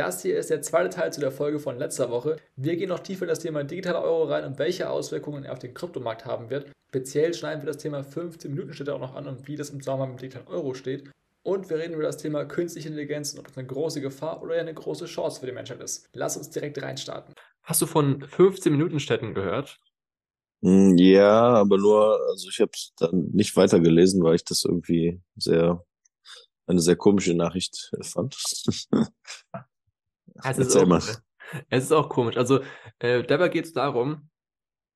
Das hier ist der zweite Teil zu der Folge von letzter Woche. Wir gehen noch tiefer in das Thema digitaler Euro rein und welche Auswirkungen er auf den Kryptomarkt haben wird. Speziell schneiden wir das Thema 15-Minuten-Schritte auch noch an und wie das im Zusammenhang mit dem digitalen Euro steht. Und wir reden über das Thema künstliche Intelligenz und ob das eine große Gefahr oder eine große Chance für die Menschheit ist. Lass uns direkt reinstarten. Hast du von 15-Minuten-Städten gehört? Hm, ja, aber nur, also ich habe es dann nicht weitergelesen, weil ich das irgendwie sehr eine sehr komische Nachricht fand. Es ist, auch, es ist auch komisch. Also äh, dabei geht es darum,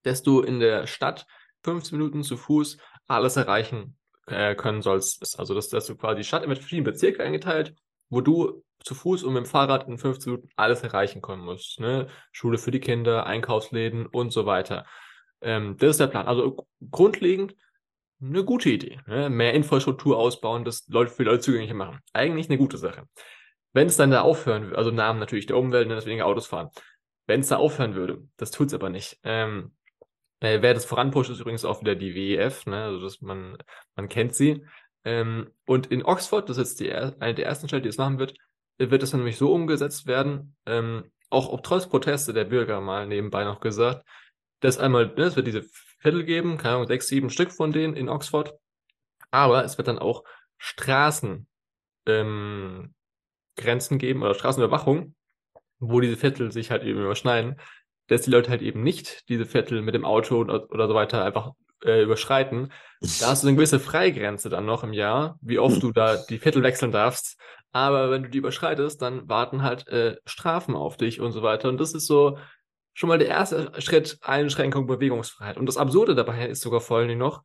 dass du in der Stadt 15 Minuten zu Fuß alles erreichen äh, können sollst. Also dass, dass du quasi die Stadt mit verschiedenen Bezirken eingeteilt, wo du zu Fuß und mit dem Fahrrad in 15 Minuten alles erreichen können musst. Ne? Schule für die Kinder, Einkaufsläden und so weiter. Ähm, das ist der Plan. Also grundlegend eine gute Idee. Ne? Mehr Infrastruktur ausbauen, das für Leute zugänglicher machen. Eigentlich eine gute Sache. Wenn es dann da aufhören würde, also Namen natürlich der Umwelt, ne, dass weniger Autos fahren. Wenn es da aufhören würde, das tut es aber nicht. Ähm, äh, wer das voranpusht, ist übrigens auch wieder die WEF, ne? also dass man, man kennt sie. Ähm, und in Oxford, das ist jetzt die, eine der ersten Städte, die es machen wird, wird es dann nämlich so umgesetzt werden, ähm, auch ob trotz Proteste der Bürger mal nebenbei noch gesagt, dass einmal, ne, es wird diese Viertel geben, keine Ahnung, sechs, sieben Stück von denen in Oxford, aber es wird dann auch Straßen ähm, Grenzen geben oder Straßenüberwachung, wo diese Viertel sich halt eben überschneiden, dass die Leute halt eben nicht diese Viertel mit dem Auto oder, oder so weiter einfach äh, überschreiten. Da hast du eine gewisse Freigrenze dann noch im Jahr, wie oft du da die Viertel wechseln darfst. Aber wenn du die überschreitest, dann warten halt äh, Strafen auf dich und so weiter. Und das ist so schon mal der erste Schritt, Einschränkung Bewegungsfreiheit. Und das Absurde dabei ist sogar vor allem noch,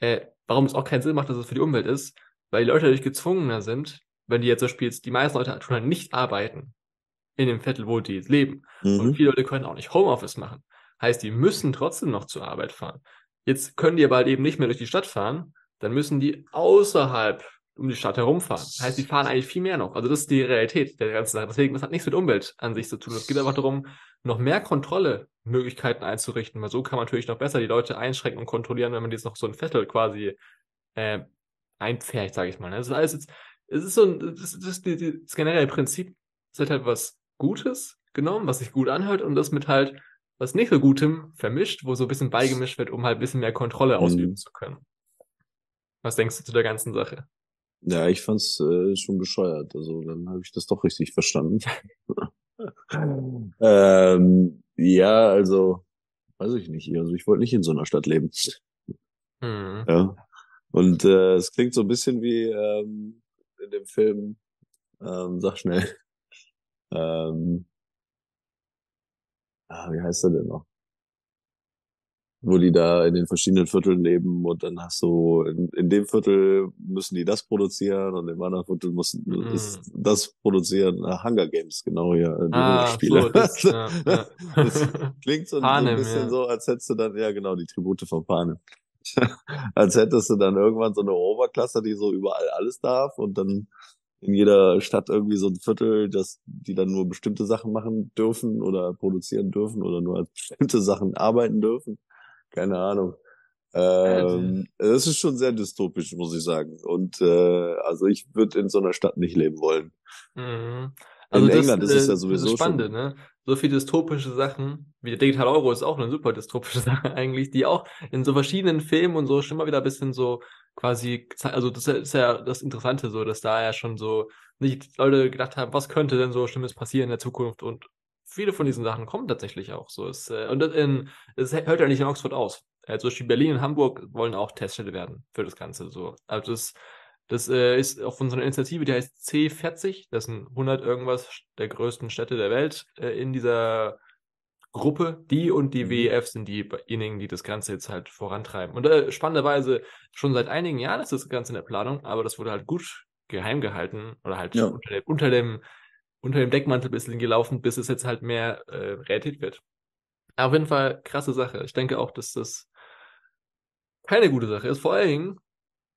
äh, warum es auch keinen Sinn macht, dass es für die Umwelt ist, weil die Leute dadurch gezwungener sind, wenn die jetzt so spielst, die meisten Leute tun halt nicht arbeiten in dem Viertel, wo die leben. Mhm. Und viele Leute können auch nicht Homeoffice machen. Heißt, die müssen trotzdem noch zur Arbeit fahren. Jetzt können die aber halt eben nicht mehr durch die Stadt fahren, dann müssen die außerhalb um die Stadt herumfahren. Heißt, die fahren eigentlich viel mehr noch. Also das ist die Realität der ganzen Sache. Deswegen, das hat nichts mit Umwelt an sich zu tun. Es geht einfach darum, noch mehr Kontrollemöglichkeiten einzurichten, weil so kann man natürlich noch besser die Leute einschränken und kontrollieren, wenn man jetzt noch so ein Viertel quasi äh, einpfercht, sage ich mal. Das ist alles jetzt es ist so ein, das, das, das, generelle Prinzip, es wird halt was Gutes genommen, was sich gut anhört und das mit halt was nicht so Gutem vermischt, wo so ein bisschen beigemischt wird, um halt ein bisschen mehr Kontrolle mhm. ausüben zu können. Was denkst du zu der ganzen Sache? Ja, ich fand's äh, schon bescheuert. Also dann habe ich das doch richtig verstanden. ähm, ja, also weiß ich nicht. Also ich wollte nicht in so einer Stadt leben. Mhm. Ja. Und äh, es klingt so ein bisschen wie ähm, in dem Film, ähm, sag schnell, ähm, ah, wie heißt er denn noch? Wo die da in den verschiedenen Vierteln leben und dann hast du, in, in dem Viertel müssen die das produzieren und im anderen Viertel müssen mm. das produzieren. Ah, Hunger Games, genau, ja. Ah, Spiele. So, das, ja, ja. das klingt so, Panem, so ein bisschen ja. so, als hättest du dann, ja genau, die Tribute von Panem. als hättest du dann irgendwann so eine Oberklasse, die so überall alles darf und dann in jeder Stadt irgendwie so ein Viertel, dass die dann nur bestimmte Sachen machen dürfen oder produzieren dürfen oder nur als bestimmte Sachen arbeiten dürfen. Keine Ahnung. Ähm, das ist schon sehr dystopisch, muss ich sagen. Und äh, also ich würde in so einer Stadt nicht leben wollen. Mhm. Also in das, England ist es ja sowieso das Spannende, schon. Ne? So viele dystopische Sachen, wie der Digital Euro ist auch eine super dystopische Sache eigentlich, die auch in so verschiedenen Filmen und so schon mal wieder ein bisschen so quasi, also das ist ja das Interessante so, dass da ja schon so nicht Leute gedacht haben, was könnte denn so Schlimmes passieren in der Zukunft und viele von diesen Sachen kommen tatsächlich auch so. Es, äh, und in, es hört ja nicht in Oxford aus. Beispiel Berlin und Hamburg wollen auch Teststätte werden für das Ganze so. Also das das äh, ist auf unserer Initiative, die heißt C40. Das sind 100 irgendwas der größten Städte der Welt äh, in dieser Gruppe. Die und die mhm. WEF sind diejenigen, die das Ganze jetzt halt vorantreiben. Und äh, spannenderweise schon seit einigen Jahren ist das Ganze in der Planung, aber das wurde halt gut geheim gehalten oder halt ja. unter, dem, unter, dem, unter dem Deckmantel ein bisschen gelaufen, bis es jetzt halt mehr äh, Realität wird. auf jeden Fall krasse Sache. Ich denke auch, dass das keine gute Sache ist. Vor allen Dingen,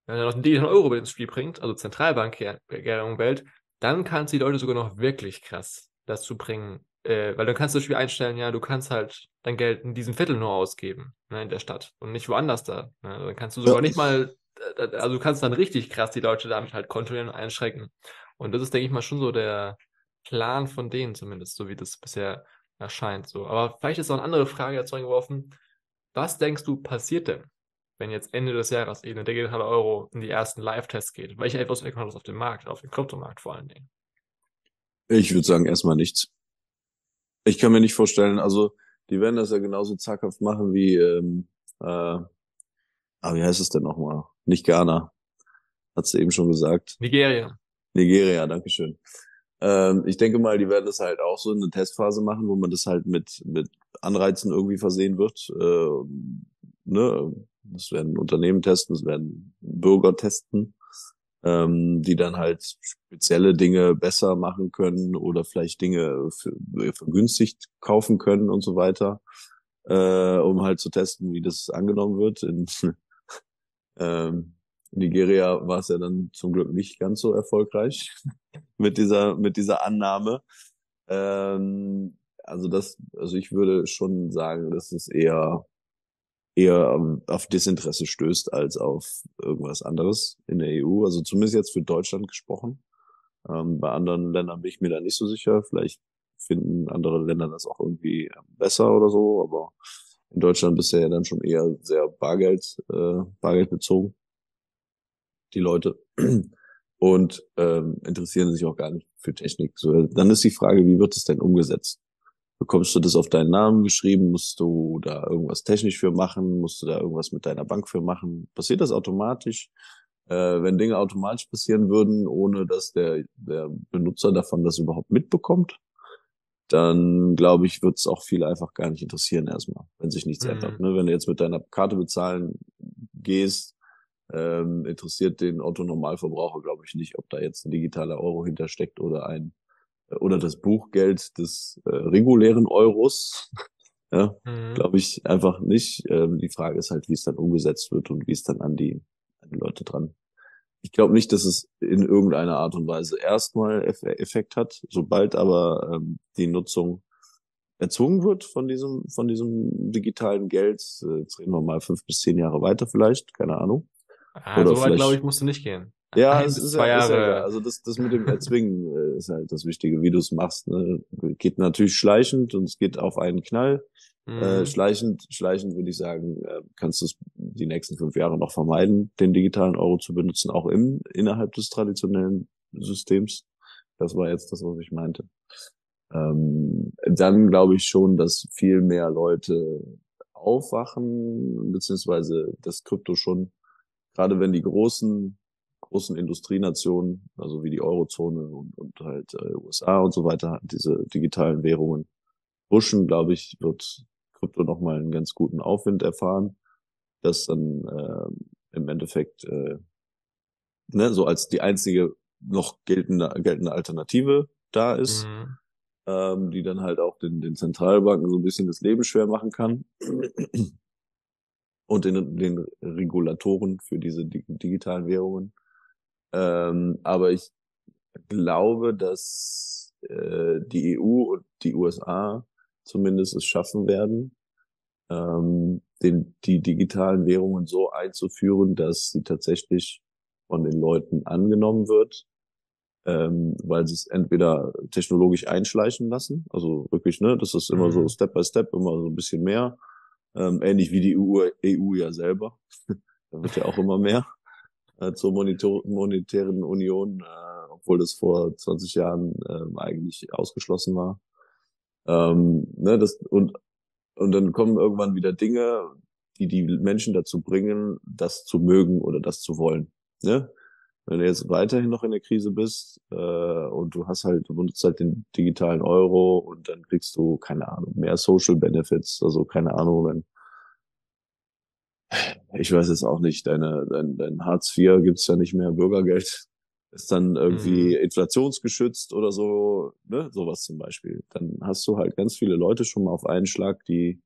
wenn er noch den digitalen Euro ins Spiel bringt, also Zentralbankwährung Welt, dann kannst du die Leute sogar noch wirklich krass dazu bringen, äh, weil dann kannst du das Spiel einstellen, ja, du kannst halt dein Geld in diesem Viertel nur ausgeben, ne, in der Stadt und nicht woanders da. Ne? Dann kannst du sogar nicht mal, äh, äh, also du kannst dann richtig krass die Leute damit halt kontrollieren und einschränken. Und das ist, denke ich mal, schon so der, Plan von denen zumindest, so wie das bisher erscheint. So. Aber vielleicht ist auch eine andere Frage jetzt reingeworfen. Was denkst du passiert denn, wenn jetzt Ende des Jahres eben der digitale Euro in die ersten Live-Tests geht? Welche Auswirkungen hat das auf den Markt, auf den Kryptomarkt vor allen Dingen? Ich würde sagen, erstmal nichts. Ich kann mir nicht vorstellen, also die werden das ja genauso zackhaft machen wie, ähm, äh, ah, wie heißt es denn nochmal? Nicht Ghana. Hat sie eben schon gesagt. Nigeria. Nigeria, Dankeschön. Ähm, ich denke mal, die werden das halt auch so in eine Testphase machen, wo man das halt mit, mit Anreizen irgendwie versehen wird. Äh, ne? Das werden Unternehmen testen, das werden Bürger testen ähm, die dann halt spezielle Dinge besser machen können oder vielleicht Dinge für, vergünstigt kaufen können und so weiter, äh, um halt zu testen, wie das angenommen wird. In ähm, Nigeria war es ja dann zum Glück nicht ganz so erfolgreich mit dieser mit dieser Annahme. Ähm, also das, also ich würde schon sagen, dass es eher eher auf Desinteresse stößt als auf irgendwas anderes in der EU. Also zumindest jetzt für Deutschland gesprochen. Ähm, bei anderen Ländern bin ich mir da nicht so sicher. Vielleicht finden andere Länder das auch irgendwie besser oder so, aber in Deutschland bisher ja dann schon eher sehr Bargeld, äh, Bargeld bezogen. Die Leute. Und ähm, interessieren sich auch gar nicht für Technik. So, dann ist die Frage, wie wird es denn umgesetzt? Bekommst du das auf deinen Namen geschrieben? Musst du da irgendwas technisch für machen? Musst du da irgendwas mit deiner Bank für machen? Passiert das automatisch? Äh, wenn Dinge automatisch passieren würden, ohne dass der, der Benutzer davon das überhaupt mitbekommt, dann glaube ich, wird es auch viele einfach gar nicht interessieren erstmal, wenn sich nichts mhm. ändert. Ne? Wenn du jetzt mit deiner Karte bezahlen gehst, ähm, interessiert den Autonormalverbraucher, glaube ich, nicht, ob da jetzt ein digitaler Euro hintersteckt oder ein oder das Buchgeld des äh, regulären Euros. ja, mhm. glaube ich einfach nicht. Ähm, die Frage ist halt, wie es dann umgesetzt wird und wie es dann an die, an die Leute dran. Ich glaube nicht, dass es in irgendeiner Art und Weise erstmal Effekt hat. Sobald aber ähm, die Nutzung erzwungen wird von diesem, von diesem digitalen Geld, äh, jetzt reden wir mal fünf bis zehn Jahre weiter vielleicht, keine Ahnung. Ah, Oder so weit, glaube ich, musst du nicht gehen. Ja, ein es ist, zwei ja, Jahre. Ja also das, das mit dem Erzwingen äh, ist halt das Wichtige, wie du es machst. Ne? Geht natürlich schleichend und es geht auf einen Knall. Äh, mhm. Äh, schleichend, schleichend würde ich sagen, äh, kannst du es die nächsten fünf Jahre noch vermeiden, den digitalen Euro zu benutzen, auch im, innerhalb des traditionellen Systems. Das war jetzt das, was ich meinte. Ähm, dann glaube ich schon, dass viel mehr Leute aufwachen, beziehungsweise das Krypto schon, gerade wenn die großen großen Industrienationen, also wie die Eurozone und, und halt äh, USA und so weiter, diese digitalen Währungen pushen, glaube ich, wird Krypto nochmal einen ganz guten Aufwind erfahren, das dann äh, im Endeffekt äh, ne, so als die einzige noch geltende, geltende Alternative da ist, mhm. ähm, die dann halt auch den, den Zentralbanken so ein bisschen das Leben schwer machen kann und den, den Regulatoren für diese digitalen Währungen. Ähm, aber ich glaube, dass äh, die EU und die USA zumindest es schaffen werden, ähm, den, die digitalen Währungen so einzuführen, dass sie tatsächlich von den Leuten angenommen wird, ähm, weil sie es entweder technologisch einschleichen lassen, also wirklich, ne, das ist immer mhm. so Step by Step, immer so ein bisschen mehr, ähm, ähnlich wie die EU, EU ja selber, da wird ja auch immer mehr äh, zur Monitor monetären Union, äh, obwohl das vor 20 Jahren äh, eigentlich ausgeschlossen war. Ähm, ne, das, und, und dann kommen irgendwann wieder Dinge, die die Menschen dazu bringen, das zu mögen oder das zu wollen. Ne? Wenn du jetzt weiterhin noch in der Krise bist äh, und du hast halt, du benutzt halt den digitalen Euro und dann kriegst du, keine Ahnung, mehr Social Benefits, also keine Ahnung, wenn ich weiß jetzt auch nicht, deine, dein, dein Hartz IV gibt's ja nicht mehr, Bürgergeld ist dann irgendwie mhm. inflationsgeschützt oder so, ne, sowas zum Beispiel. Dann hast du halt ganz viele Leute schon mal auf einen Schlag, die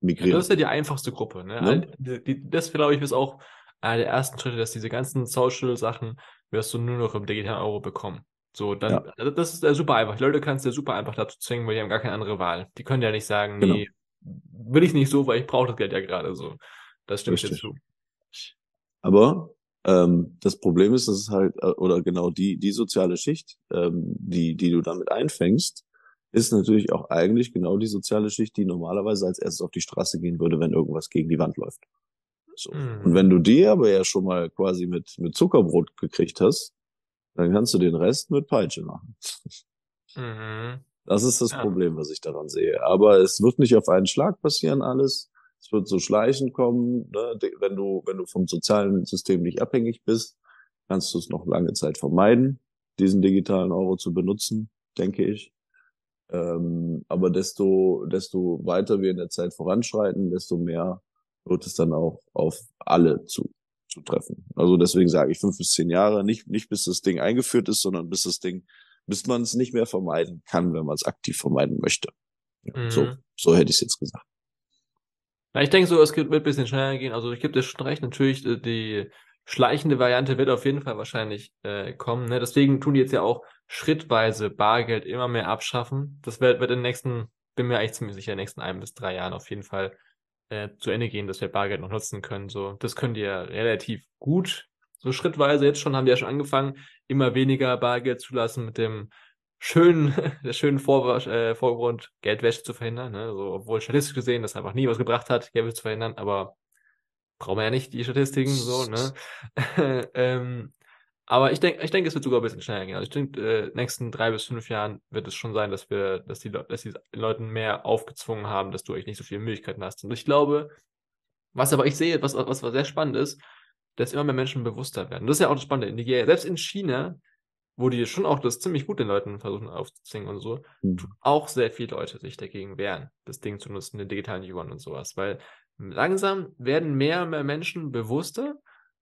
migrieren. Ja, das ist ja die einfachste Gruppe, ne? ne? Das glaube ich ist auch einer der ersten Schritte, dass diese ganzen Social-Sachen wirst du nur noch im digitalen Euro bekommen. So, dann, ja. Also das ist ja super einfach. Die Leute kannst du ja super einfach dazu zwingen, weil die haben gar keine andere Wahl. Die können ja nicht sagen, genau. nee, will ich nicht so, weil ich brauche das Geld ja gerade so. Das stimmt Richtig. zu. Aber Ähm, das Problem ist, dass es halt, äh, oder genau die, die soziale Schicht, ähm, die, die du damit einfängst, ist natürlich auch eigentlich genau die soziale Schicht, die normalerweise als erstes auf die Straße gehen würde, wenn irgendwas gegen die Wand läuft. So. Mhm. Und wenn du die aber ja schon mal quasi mit, mit Zuckerbrot gekriegt hast, dann kannst du den Rest mit Peitsche machen. Mhm. Das ist das ja. Problem, was ich daran sehe. Aber es wird nicht auf einen Schlag passieren alles. Es wird so schleichend kommen. Ne? Wenn du, wenn du vom sozialen System nicht abhängig bist, kannst du es noch lange Zeit vermeiden, diesen digitalen Euro zu benutzen, denke ich. Ähm, aber desto, desto weiter wir in der Zeit voranschreiten, desto mehr wird es dann auch auf alle zu, zu treffen. Also deswegen sage ich fünf bis zehn Jahre, nicht, nicht bis das Ding eingeführt ist, sondern bis das Ding, bis man es nicht mehr vermeiden kann, wenn man es aktiv vermeiden möchte. Ja, mhm. So, so hätte ich es jetzt gesagt. Ja, ich denke so, es wird ein bisschen schneller gehen. Also ich gebe dir schon recht, natürlich, äh, die schleichende Variante wird auf jeden Fall wahrscheinlich äh, kommen. Ne? Deswegen tun die jetzt ja auch schrittweise Bargeld immer mehr abschaffen. Das wird, wird in den nächsten, bin mir eigentlich ziemlich sicher, in den nächsten ein bis drei Jahren auf jeden Fall äh, zu Ende gehen, dass wir Bargeld noch nutzen können. So, das können die ja relativ gut. So schrittweise jetzt schon haben wir ja schon angefangen, immer weniger Bargeld zu lassen mit dem schönen, der schönen Vor äh, Vorgrund, Geldwäsche zu verhindern. Ne? So, obwohl statistisch gesehen das einfach nie was gebracht hat, Geldwäsche zu verhindern, aber brauchen wir ja nicht die Statistiken so, ne? ähm, aber ich denke, ich denke, es wird sogar ein bisschen schneller gehen. Also ich denke, äh, nächsten drei bis fünf Jahren wird es schon sein, dass wir, dass die, dass die Leuten mehr aufgezwungen haben, dass du eigentlich nicht so viele Möglichkeiten hast. Und ich glaube, was aber ich sehe, was, was, was sehr spannend ist, dass immer mehr Menschen bewusster werden. Das ist ja auch das Spannende. In Nigeria, selbst in China, wo die schon auch das ziemlich gut den Leuten versuchen aufzuzwingen und so, mhm. auch sehr viele Leute sich dagegen wehren, das Ding zu nutzen, den digitalen Yuan und sowas. Weil langsam werden mehr und mehr Menschen bewusster,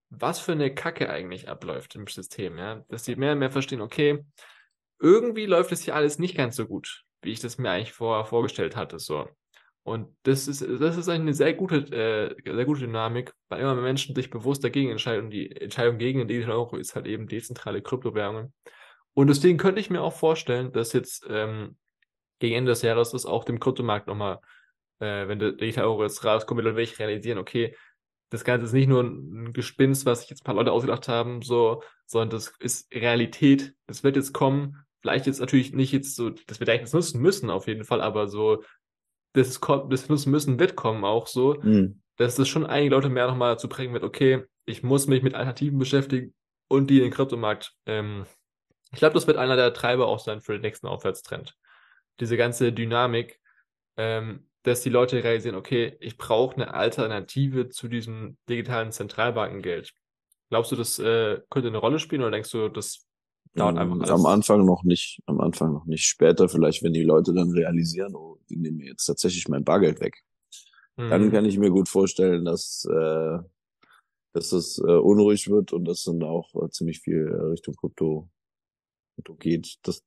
was für eine Kacke eigentlich abläuft im System, ja. Dass die mehr und mehr verstehen, okay, irgendwie läuft es hier alles nicht ganz so gut, wie ich das mir eigentlich vorher vorgestellt hatte, so. Und das ist, das ist eine sehr gute, äh, sehr gute Dynamik, weil immer mehr Menschen sich bewusst dagegen entscheiden. Und die Entscheidung gegen den Euro ist halt eben dezentrale Kryptowährungen. Und deswegen könnte ich mir auch vorstellen, dass jetzt ähm, gegen Ende des Jahres das auch dem Kryptomarkt nochmal, äh, wenn der digitale Euro jetzt rauskommt, dann will ich realisieren, okay, das Ganze ist nicht nur ein Gespinst, was sich jetzt ein paar Leute ausgedacht haben, so, sondern das ist Realität. Das wird jetzt kommen. Vielleicht jetzt natürlich nicht jetzt so, dass wir eigentlich das nutzen müssen, auf jeden Fall, aber so, das, das nutzen müssen wird kommen auch so, mhm. dass das schon einige Leute mehr nochmal dazu bringen wird, okay, ich muss mich mit Alternativen beschäftigen und die in den Kryptomarkt. Ähm, ich glaube, das wird einer der Treiber auch sein für den nächsten Aufwärtstrend. Diese ganze Dynamik, ähm, dass die Leute realisieren, okay, ich brauche eine Alternative zu diesem digitalen Zentralbankengeld. Glaubst du, das äh, könnte eine Rolle spielen oder denkst du, das dauert einfach ähm, alles? Am Anfang noch nicht, am Anfang noch nicht. Später vielleicht, wenn die Leute dann realisieren, oh, die nehmen mir jetzt tatsächlich mein Bargeld weg. Mhm. Dann kann ich mir gut vorstellen, dass, äh, dass das äh, unruhig wird und dass dann auch äh, ziemlich viel äh, Richtung Krypto, Krypto geht. Das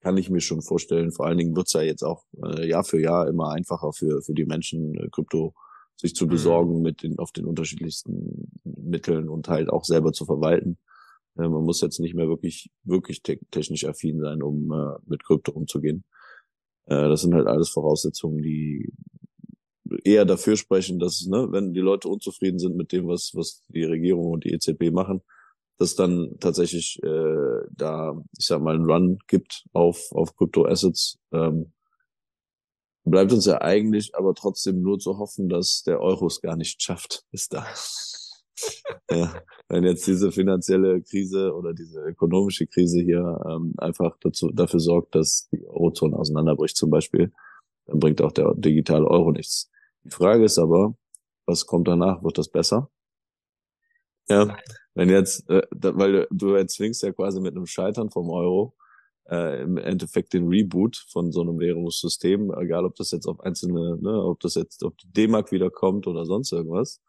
kann ich mir schon vorstellen. Vor allen Dingen wird's ja jetzt auch äh, Jahr für Jahr immer einfacher für, für die Menschen, äh, Krypto sich zu mhm. besorgen mhm. mit den, auf den unterschiedlichsten Mitteln und halt auch selber zu verwalten. Äh, man muss jetzt nicht mehr wirklich, wirklich te technisch affin sein, um äh, mit Krypto umzugehen. Äh, das sind halt alles Voraussetzungen, die eher dafür sprechen, dass, ne, wenn die Leute unzufrieden sind mit dem, was, was die Regierung und die EZB machen, dass dann tatsächlich äh, da, ich sag mal, einen Run gibt auf, auf Krypto-Assets, ähm, bleibt uns ja eigentlich aber trotzdem nur zu hoffen, dass der Euro es gar nicht schafft bis da. Ja, wenn jetzt diese finanzielle Krise oder diese ökonomische Krise hier ähm, einfach dazu, dafür sorgt, dass die Eurozone auseinanderbricht zum Beispiel, dann bringt auch der digitale Euro nichts. Die Frage ist aber, was kommt danach? Wird das besser? Ja, wenn jetzt, äh, da, weil du erzwingst ja quasi mit einem Scheitern vom Euro äh, im Endeffekt den Reboot von so einem Währungssystem, egal ob das jetzt auf einzelne, ne, ob das jetzt, ob die D-Mark wiederkommt oder sonst irgendwas.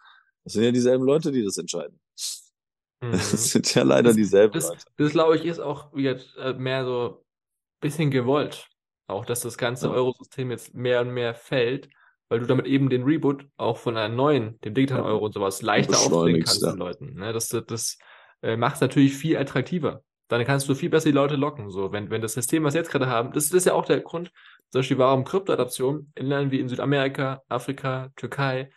Das sind ja dieselben Leute, die das entscheiden. Mhm. Das sind ja leider das, dieselben das, Leute. Das, glaube ich, ist auch wieder äh, mehr so bisschen gewollt. Auch, dass das ganze ja. Eurosystem jetzt mehr und mehr fällt, weil du damit eben den Reboot auch von einer neuen, dem digitalen Euro und sowas leichter aufbringen kannst ja. den Leuten. Ne? Das, das äh, macht es natürlich viel attraktiver. Dann kannst du viel besser die Leute locken. So, wenn, wenn das System, was wir jetzt gerade haben, das, das ist ja auch der Grund, zum Beispiel warum Kryptoadaption in Ländern wie in Südamerika, Afrika, Türkei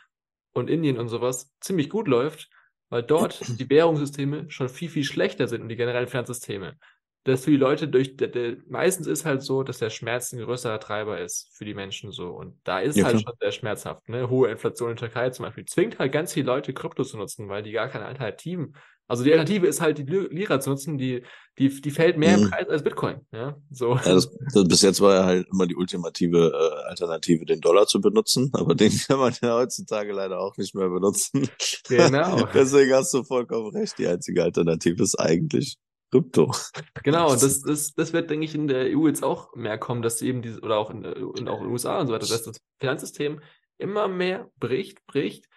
und Indien und sowas ziemlich gut läuft, weil dort die Währungssysteme schon viel, viel schlechter sind und die generellen Finanzsysteme. Das für die Leute durch, der, der, meistens ist halt so, dass der Schmerz ein größerer Treiber ist für die Menschen so. Und da ist ja, halt klar. schon sehr schmerzhaft. Ne? Hohe Inflation in der Türkei zum Beispiel zwingt halt ganz viele Leute, Krypto zu nutzen, weil die gar keine Alternativen also die Alternative ist halt, die Lira zu nutzen, die, die, die fällt mehr mhm. im Preis als Bitcoin. Ja, so. Ja, das, das, bis jetzt war ja halt immer die ultimative äh, Alternative, den Dollar zu benutzen, aber den kann man ja heutzutage leider auch nicht mehr benutzen. Genau. Deswegen hast du vollkommen recht. Die einzige Alternative ist eigentlich Krypto. Genau, und das, das, das wird, denke ich, in der EU jetzt auch mehr kommen, dass eben diese, oder auch in, und auch in den USA und so weiter, dass das Finanzsystem immer mehr bricht, bricht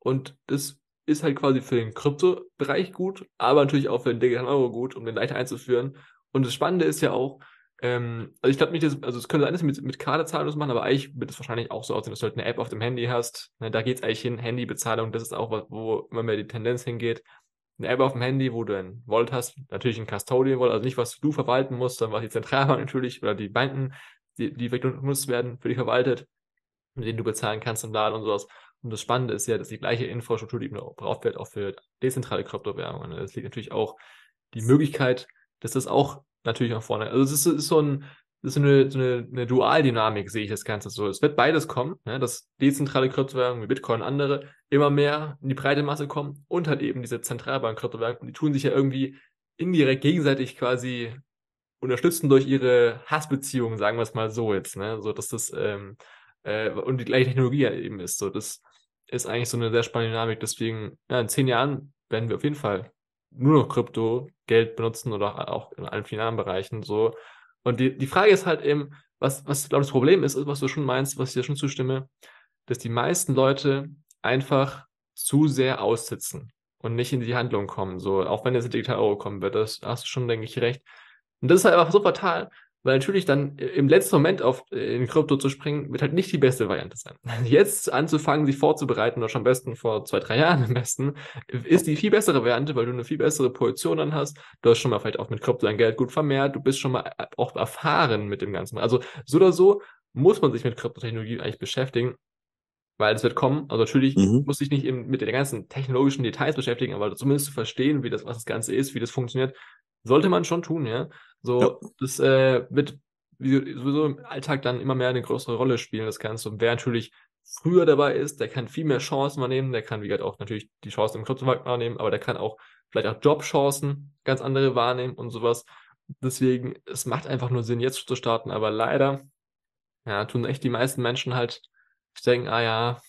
und das ist halt quasi für den Kryptobereich gut, aber natürlich auch für den digitalen Euro gut, um den leichter einzuführen. Und das Spannende ist ja auch, ähm, also ich glaube nicht, dass, also es könnte sein, dass sie mit, mit Kartezahlung machen, aber eigentlich wird es wahrscheinlich auch so aussehen, dass du halt eine App auf dem Handy hast. Ne, da geht es eigentlich hin, Handybezahlung, das ist auch was, wo immer mehr die Tendenz hingeht. Eine App auf dem Handy, wo du ein Wallet hast, natürlich ein Custodian Wallet, also nicht was du verwalten musst, sondern was die Zentralbank natürlich oder die Banken, die, die genutzt werden, für dich verwaltet, mit denen du bezahlen kannst im Laden und sowas. Und das Spannende ist ja, dass die gleiche Infrastruktur, die gebraucht wird, auch für dezentrale Kryptowährungen. Es liegt natürlich auch die Möglichkeit, dass das auch natürlich nach vorne, also es ist, ist so ein, das ist eine, so eine, eine Dualdynamik, sehe ich das Ganze so. Es wird beides kommen, ne, dass dezentrale Kryptowährungen wie Bitcoin und andere immer mehr in die breite Masse kommen und halt eben diese Zentralbank-Kryptowährungen, die tun sich ja irgendwie indirekt gegenseitig quasi unterstützen durch ihre Hassbeziehungen, sagen wir es mal so jetzt, ne, so dass das ähm, äh, und die gleiche Technologie eben ist. So, das ist eigentlich so eine sehr spannende Dynamik. Deswegen, ja, in zehn Jahren werden wir auf jeden Fall nur noch Krypto-Geld benutzen oder auch in allen finalen Bereichen so. Und die, die Frage ist halt eben, was, was glaube ich das Problem ist, ist, was du schon meinst, was ich dir schon zustimme, dass die meisten Leute einfach zu sehr aussitzen und nicht in die Handlung kommen. So, auch wenn jetzt ein Digital Euro kommen wird, das hast du schon, denke ich, recht. Und das ist halt einfach so fatal, weil natürlich dann im letzten Moment auf äh, in Krypto zu springen, wird halt nicht die beste Variante sein. Jetzt anzufangen, sich vorzubereiten, oder schon am besten vor zwei, drei Jahren am besten, ist die viel bessere Variante, weil du eine viel bessere Position dann hast. Du hast schon mal vielleicht auch mit Krypto dein Geld gut vermehrt, du bist schon mal äh, auch erfahren mit dem Ganzen. Also so oder so muss man sich mit Kryptotechnologie eigentlich beschäftigen, weil es wird kommen. Also natürlich mhm. muss ich nicht mit den ganzen technologischen Details beschäftigen, aber zumindest zu verstehen, wie das, was das Ganze ist, wie das funktioniert, sollte man schon tun, ja. So, ja. das äh, wird sowieso im Alltag dann immer mehr eine größere Rolle spielen, das Ganze. Und wer natürlich früher dabei ist, der kann viel mehr Chancen wahrnehmen, der kann, wie gesagt, auch natürlich die Chancen im Kryptomarkt wahrnehmen, aber der kann auch vielleicht auch Jobchancen ganz andere wahrnehmen und sowas. Deswegen, es macht einfach nur Sinn, jetzt zu starten, aber leider, ja, tun echt die meisten Menschen halt denken, ah ja,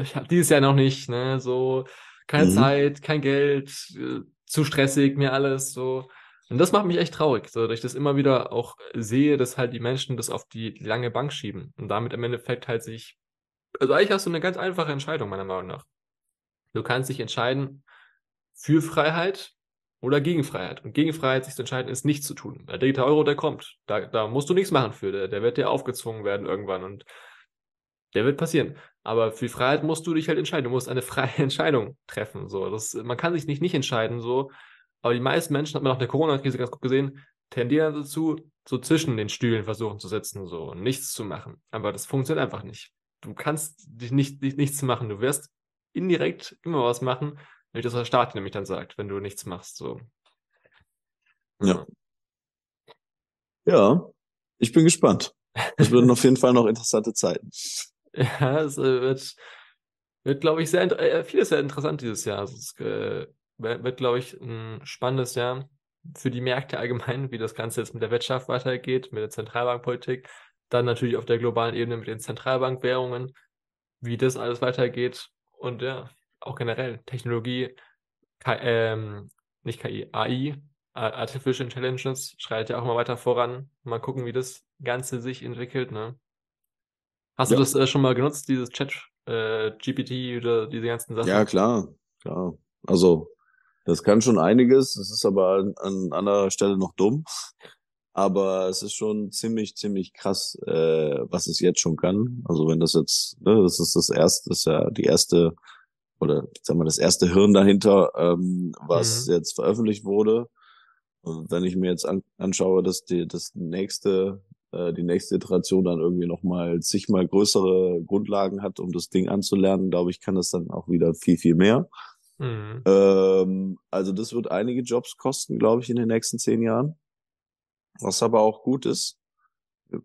ich habe dieses Jahr noch nicht, ne, so, keine mhm. Zeit, kein Geld, äh, zu stressig, mir alles, so. Und das macht mich echt traurig, so, dass ich das immer wieder auch sehe, dass halt die Menschen das auf die lange Bank schieben und damit im Endeffekt halt sich, also eigentlich hast du eine ganz einfache Entscheidung, meiner Meinung nach. Du kannst dich entscheiden für Freiheit oder gegen Freiheit. Und gegen Freiheit sich zu entscheiden, ist nichts zu tun. Der Digital Euro, der kommt. Da, da musst du nichts machen für. Der, der wird dir aufgezwungen werden irgendwann und der wird passieren. Aber für Freiheit musst du dich halt entscheiden. Du musst eine freie Entscheidung treffen. So. Das, man kann sich nicht nicht entscheiden, so aber die meisten Menschen, hat man nach der Corona-Krise ganz gut gesehen, tendieren dazu, so zwischen den Stühlen versuchen zu sitzen so und nichts zu machen. Aber das funktioniert einfach nicht. Du kannst dich nicht, nicht nichts machen. Du wirst indirekt immer was machen, wenn das der Staat nämlich dann sagt, wenn du nichts machst. So. Ja. Ja, ich bin gespannt. Es werden auf jeden Fall noch interessante Zeiten. Ja, es äh, wird, wird glaube ich, sehr, äh, vieles sehr interessant dieses Jahr. Also es, äh, wird, glaube ich, ein spannendes Jahr für die Märkte allgemein, wie das Ganze jetzt mit der Wirtschaft weitergeht, mit der Zentralbankpolitik, dann natürlich auf der globalen Ebene mit den Zentralbankwährungen, wie das alles weitergeht und ja, auch generell Technologie, K ähm, nicht KI, AI, Artificial Intelligence schreitet ja auch mal weiter voran. Mal gucken, wie das Ganze sich entwickelt. Ne? Hast ja. du das äh, schon mal genutzt, dieses Chat äh, GPT oder diese ganzen Sachen? Ja, klar, klar. Also das kann schon einiges. Es ist aber an, an anderer Stelle noch dumm. Aber es ist schon ziemlich, ziemlich krass, äh, was es jetzt schon kann. Also wenn das jetzt, ne, das ist das erste, das ist ja die erste, oder ich sag mal, das erste Hirn dahinter, ähm, was mhm. jetzt veröffentlicht wurde. Und wenn ich mir jetzt an, anschaue, dass die, das nächste, äh, die nächste Iteration dann irgendwie nochmal zigmal größere Grundlagen hat, um das Ding anzulernen, glaube ich, kann das dann auch wieder viel, viel mehr. Mhm. Ähm, also das wird einige Jobs kosten, glaube ich, in den nächsten zehn Jahren. Was aber auch gut ist,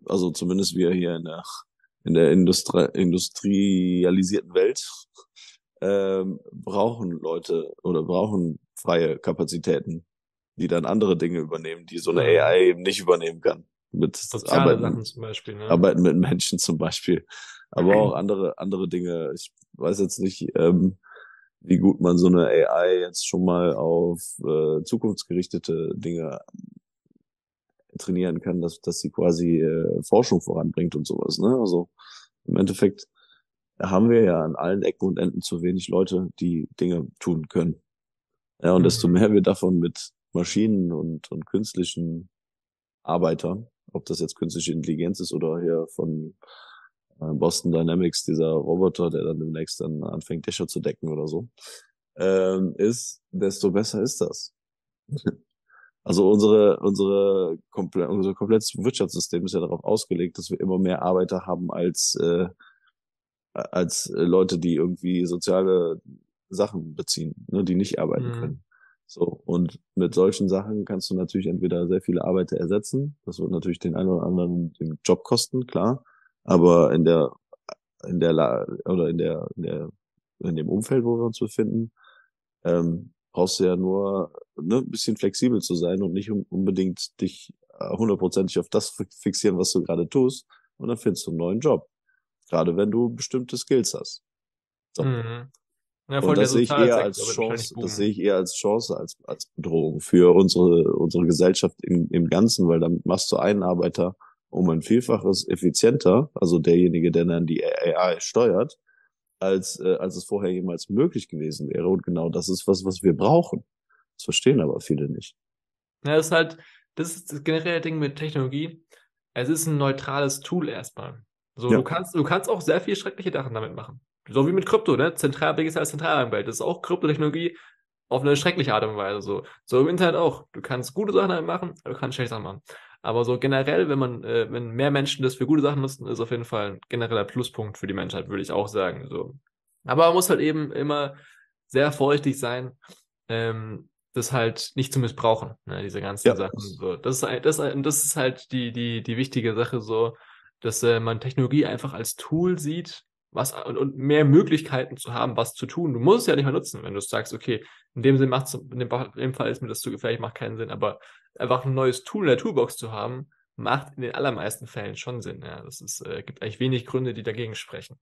also zumindest wir hier in der, in der Industri industrialisierten Welt, ähm, brauchen Leute oder brauchen freie Kapazitäten, die dann andere Dinge übernehmen, die so eine mhm. AI eben nicht übernehmen kann. Mit Soziale Arbeiten, Sachen zum Beispiel, ne? Arbeiten mit Menschen zum Beispiel. Aber auch andere, andere Dinge. Ich weiß jetzt nicht, ähm, wie gut man so eine AI jetzt schon mal auf äh, zukunftsgerichtete Dinge trainieren kann, dass, dass sie quasi äh, Forschung voranbringt und sowas. Ne? Also im Endeffekt haben wir ja an allen Ecken und Enden zu wenig Leute, die Dinge tun können. Ja, und mhm. desto mehr wir davon mit Maschinen und, und künstlichen Arbeitern, ob das jetzt künstliche Intelligenz ist oder hier von äh, Boston Dynamics, dieser Roboter, der dann demnächst dann anfängt, Dächer zu decken oder so, ähm, ist, desto besser ist das. Also unsere, unsere komple unser komplettes Wirtschaftssystem ist ja darauf ausgelegt, dass wir immer mehr Arbeiter haben als, äh, als Leute, die irgendwie soziale Sachen beziehen, ne, die nicht arbeiten mhm. können. So, und mit solchen Sachen kannst du natürlich entweder sehr viele Arbeiter ersetzen. Das wird natürlich den einen oder anderen den Job kosten, klar. Aber in der, in der, oder in der, in der, in dem Umfeld, wo wir uns befinden, ähm, brauchst du ja nur ne, ein bisschen flexibel zu sein und nicht unbedingt dich äh, hundertprozentig auf das fixieren, was du gerade tust. Und dann findest du einen neuen Job. Gerade wenn du bestimmte Skills hast. So. Mhm. Ja, und das sehe ich eher als Chance, das sehe ich eher als Chance als, als Bedrohung für unsere, unsere Gesellschaft im, im Ganzen, weil damit machst du einen Arbeiter um ein Vielfaches effizienter, also derjenige, der dann die AI steuert, als, äh, als es vorher jemals möglich gewesen wäre. Und genau das ist was, was wir brauchen. Das verstehen aber viele nicht. Ja, das ist halt, das ist das generelle Ding mit Technologie. Es ist ein neutrales Tool erstmal. So, ja. du kannst, du kannst auch sehr viel schreckliche Sachen damit machen. So wie mit Krypto, ne? Zentralbank ist als Zentralbankwelt. Das ist auch Kryptotechnologie auf eine schreckliche Art und Weise. So, so im Internet auch. Du kannst gute Sachen damit machen, aber du kannst schlechte Sachen machen. Aber so generell, wenn man, äh, wenn mehr Menschen das für gute Sachen nutzen, ist auf jeden Fall ein genereller Pluspunkt für die Menschheit, würde ich auch sagen. So. Aber man muss halt eben immer sehr vorsichtig sein, ähm, das halt nicht zu missbrauchen, ne, diese ganzen ja. Sachen. So. Das, ist, das, das ist halt die, die, die wichtige Sache, so, dass äh, man Technologie einfach als Tool sieht, was und, und, mehr Möglichkeiten zu haben, was zu tun. Du musst es ja nicht mehr nutzen, wenn du sagst, okay, in dem Sinn macht in, dem, in dem Fall ist mir das zu gefährlich, macht keinen Sinn, aber einfach ein neues Tool in der Toolbox zu haben, macht in den allermeisten Fällen schon Sinn. Ja, das ist, äh, gibt eigentlich wenig Gründe, die dagegen sprechen.